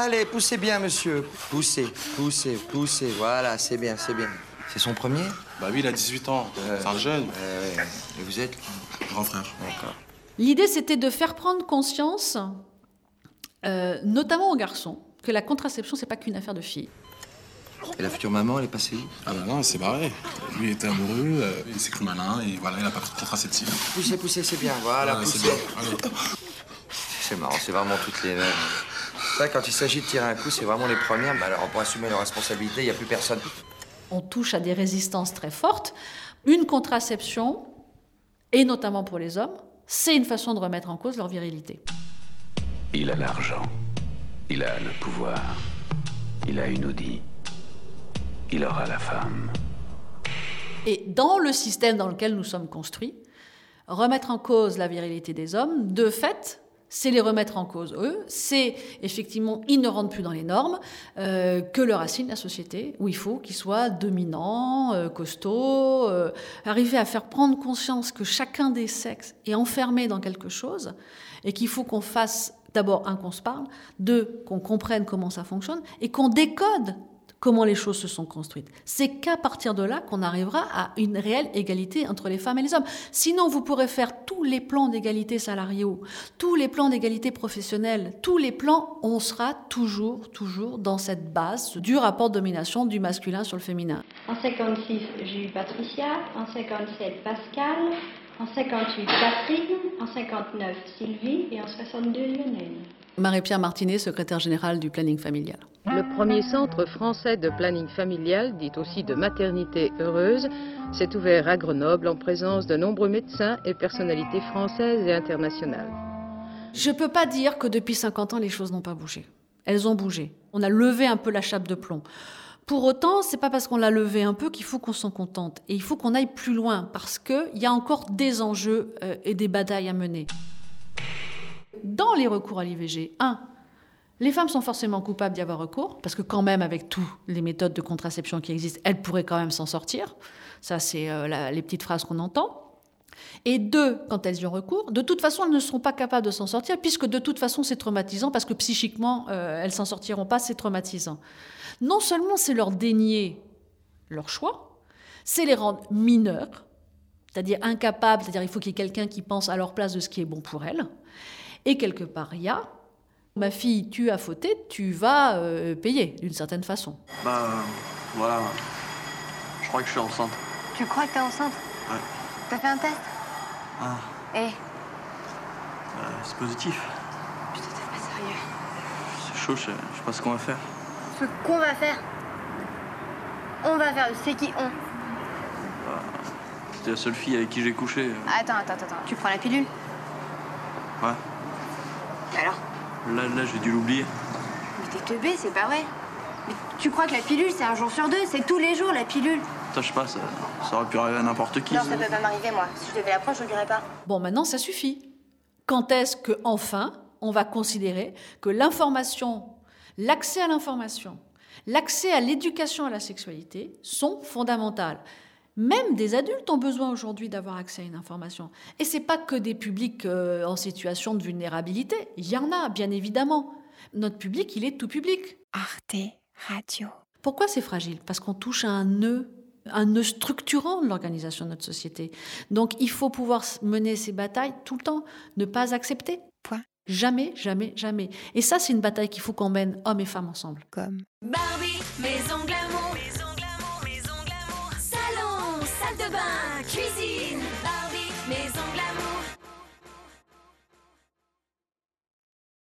Allez, poussez bien, monsieur. Poussez, poussez, poussez. Voilà, c'est bien, c'est bien. C'est son premier Bah oui, il a 18 ans. C'est un jeune. Euh, ouais. Et vous êtes Grand frère. D'accord. L'idée, c'était de faire prendre conscience, euh, notamment aux garçons, que la contraception, c'est pas qu'une affaire de filles. Et la future maman, elle est passée où? Ah bah non, c'est barré. Lui il était amoureux, euh, il s'est cru malin et voilà, il a pas pris de contraceptif. Poussez, poussez, c'est bien. Voilà, Voilà, poussez. C'est marrant, c'est vraiment toutes les mêmes. Ça, quand il s'agit de tirer un coup, c'est vraiment les premières. Alors, pour assumer leurs responsabilités, il n'y a plus personne. On touche à des résistances très fortes. Une contraception, et notamment pour les hommes, c'est une façon de remettre en cause leur virilité. Il a l'argent. Il a le pouvoir. Il a une Audi. Il aura la femme. Et dans le système dans lequel nous sommes construits, remettre en cause la virilité des hommes, de fait, c'est les remettre en cause eux, c'est effectivement, ils ne rentrent plus dans les normes euh, que leur assigne la société, où il faut qu'ils soient dominants, euh, costauds, euh, arriver à faire prendre conscience que chacun des sexes est enfermé dans quelque chose et qu'il faut qu'on fasse d'abord, un, qu'on se parle, deux, qu'on comprenne comment ça fonctionne et qu'on décode comment les choses se sont construites. C'est qu'à partir de là qu'on arrivera à une réelle égalité entre les femmes et les hommes. Sinon, vous pourrez faire tous les plans d'égalité salariaux, tous les plans d'égalité professionnelle, tous les plans, on sera toujours, toujours dans cette base du rapport de domination du masculin sur le féminin. En 56, j'ai eu Patricia. En 57, Pascal. En 58, Catherine. En 59, Sylvie. Et en 62, Lionel. Marie-Pierre Martinet, secrétaire générale du planning familial. Le premier centre français de planning familial, dit aussi de maternité heureuse, s'est ouvert à Grenoble en présence de nombreux médecins et personnalités françaises et internationales. Je ne peux pas dire que depuis 50 ans, les choses n'ont pas bougé. Elles ont bougé. On a levé un peu la chape de plomb. Pour autant, c'est pas parce qu'on l'a levé un peu qu'il faut qu'on s'en contente. Et il faut qu'on aille plus loin parce qu'il y a encore des enjeux euh, et des batailles à mener. Dans les recours à l'IVG, un, les femmes sont forcément coupables d'y avoir recours, parce que quand même, avec toutes les méthodes de contraception qui existent, elles pourraient quand même s'en sortir. Ça, c'est euh, les petites phrases qu'on entend. Et deux, quand elles y ont recours, de toute façon, elles ne seront pas capables de s'en sortir, puisque de toute façon, c'est traumatisant, parce que psychiquement, euh, elles s'en sortiront pas, c'est traumatisant. Non seulement c'est leur dénier leur choix, c'est les rendre mineurs, c'est-à-dire incapables, c'est-à-dire il faut qu'il y ait quelqu'un qui pense à leur place de ce qui est bon pour elles. Et quelque part, il y a, ma fille, tu as fauté, tu vas euh, payer d'une certaine façon. Bah euh, voilà. Je crois que je suis enceinte. Tu crois que t'es enceinte Ouais. T'as fait un test Ah, Eh, euh, c'est positif. putain, t'es pas sérieux. C'est chaud, je sais, je sais pas ce qu'on va faire. Ce qu'on va faire. On va faire. C'est qui on C'était la seule fille avec qui j'ai couché. Attends, attends, attends. Tu prends la pilule Ouais. Alors Là, là, j'ai dû l'oublier. Mais t'es teubé, c'est pas vrai. Mais tu crois que la pilule, c'est un jour sur deux C'est tous les jours, la pilule Ça, je sais pas, ça, ça aurait pu arriver à n'importe qui. Non, ça peut pas m'arriver, moi. Si je devais la prendre, je le dirais pas. Bon, maintenant, ça suffit. Quand est-ce que, enfin, on va considérer que l'information, l'accès à l'information, l'accès à l'éducation à la sexualité sont fondamentales? Même des adultes ont besoin aujourd'hui d'avoir accès à une information. Et c'est pas que des publics euh, en situation de vulnérabilité. Il y en a, bien évidemment. Notre public, il est tout public. Arte Radio. Pourquoi c'est fragile? Parce qu'on touche à un nœud, un nœud structurant de l'organisation de notre société. Donc il faut pouvoir mener ces batailles tout le temps, ne pas accepter. Point. Jamais, jamais, jamais. Et ça, c'est une bataille qu'il faut qu'on mène, hommes et femmes ensemble. Comme Barbie, maison glamour, salle de bain, cuisine,